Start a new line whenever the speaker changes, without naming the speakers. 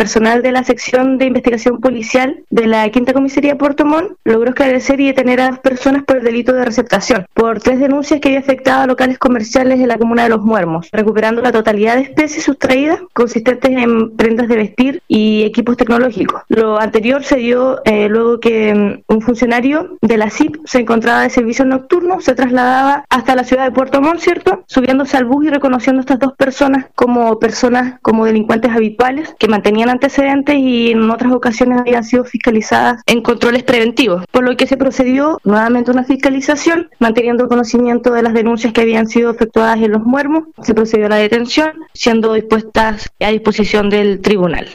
personal de la sección de investigación policial de la Quinta Comisaría de Puerto Montt logró esclarecer y detener a dos personas por el delito de receptación, por tres denuncias que había afectado a locales comerciales de la comuna de Los Muermos, recuperando la totalidad de especies sustraídas consistentes en prendas de vestir y equipos tecnológicos. Lo anterior se dio eh, luego que mm, un funcionario de la CIP se encontraba de servicio nocturno, se trasladaba hasta la ciudad de Puerto Montt, ¿cierto? Subiéndose al bus y reconociendo a estas dos personas como personas, como delincuentes habituales que mantenían antecedentes y en otras ocasiones habían sido fiscalizadas en controles preventivos, por lo que se procedió nuevamente a una fiscalización, manteniendo conocimiento de las denuncias que habían sido efectuadas en los muermos, se procedió a la detención, siendo dispuestas a disposición del tribunal.